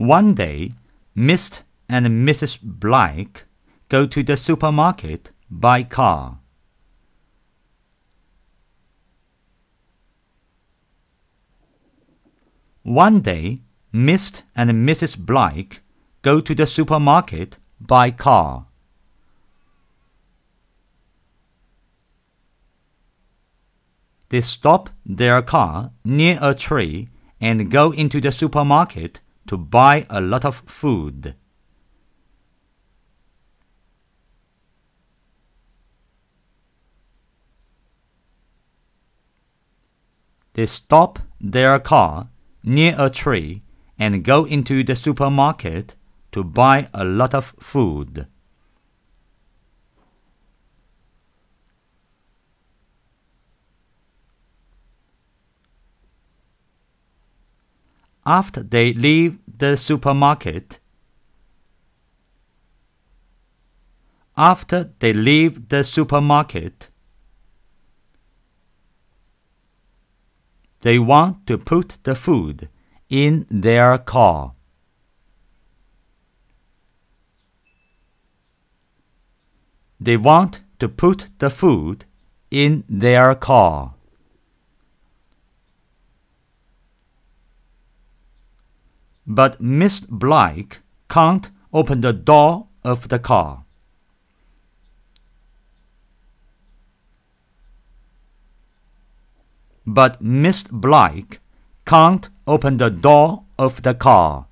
One day, Mr. and Mrs. Blake go to the supermarket by car. One day, Mr. and Mrs. Blake go to the supermarket by car. They stop their car near a tree and go into the supermarket to buy a lot of food. They stop their car near a tree and go into the supermarket to buy a lot of food. After they leave the supermarket, after they leave the supermarket, they want to put the food in their car. They want to put the food in their car. But Miss Blake can't open the door of the car. But Miss Blake can't open the door of the car.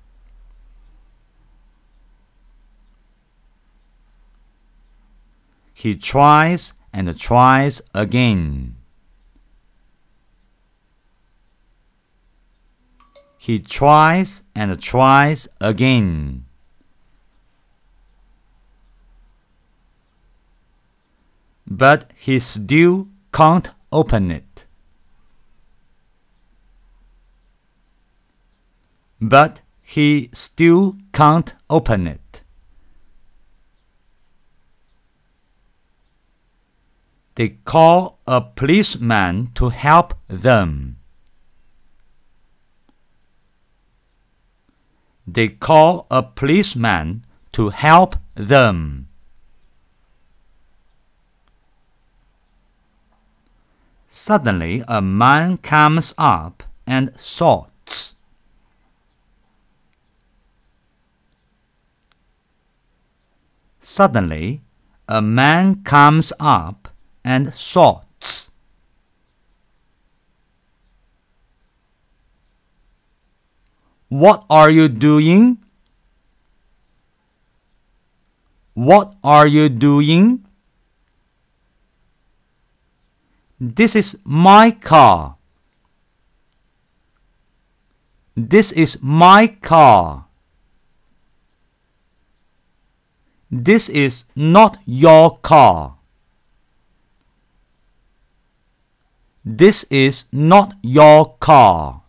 He tries and tries again. He tries and tries again. But he still can't open it. But he still can't open it. They call a policeman to help them. They call a policeman to help them. Suddenly, a man comes up and shouts. Suddenly, a man comes up and shouts. What are you doing? What are you doing? This is my car. This is my car. This is not your car. This is not your car.